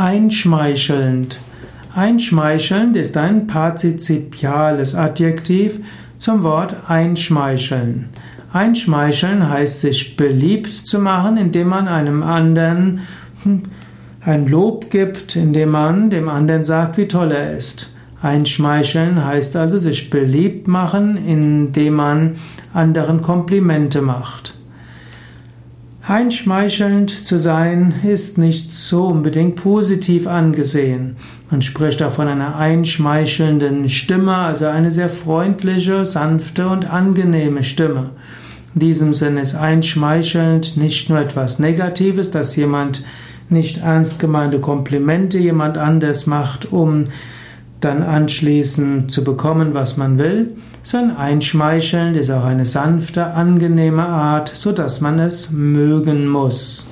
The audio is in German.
Einschmeichelnd. Einschmeichelnd ist ein partizipiales Adjektiv zum Wort einschmeicheln. Einschmeicheln heißt sich beliebt zu machen, indem man einem anderen ein Lob gibt, indem man dem anderen sagt, wie toll er ist. Einschmeicheln heißt also sich beliebt machen, indem man anderen Komplimente macht. Einschmeichelnd zu sein ist nicht so unbedingt positiv angesehen. Man spricht auch von einer einschmeichelnden Stimme, also eine sehr freundliche, sanfte und angenehme Stimme. In diesem Sinne ist einschmeichelnd nicht nur etwas Negatives, dass jemand nicht ernst gemeinte Komplimente jemand anders macht, um dann anschließend zu bekommen, was man will, sondern einschmeichelnd ist auch eine sanfte, angenehme Art, so dass man es mögen muss.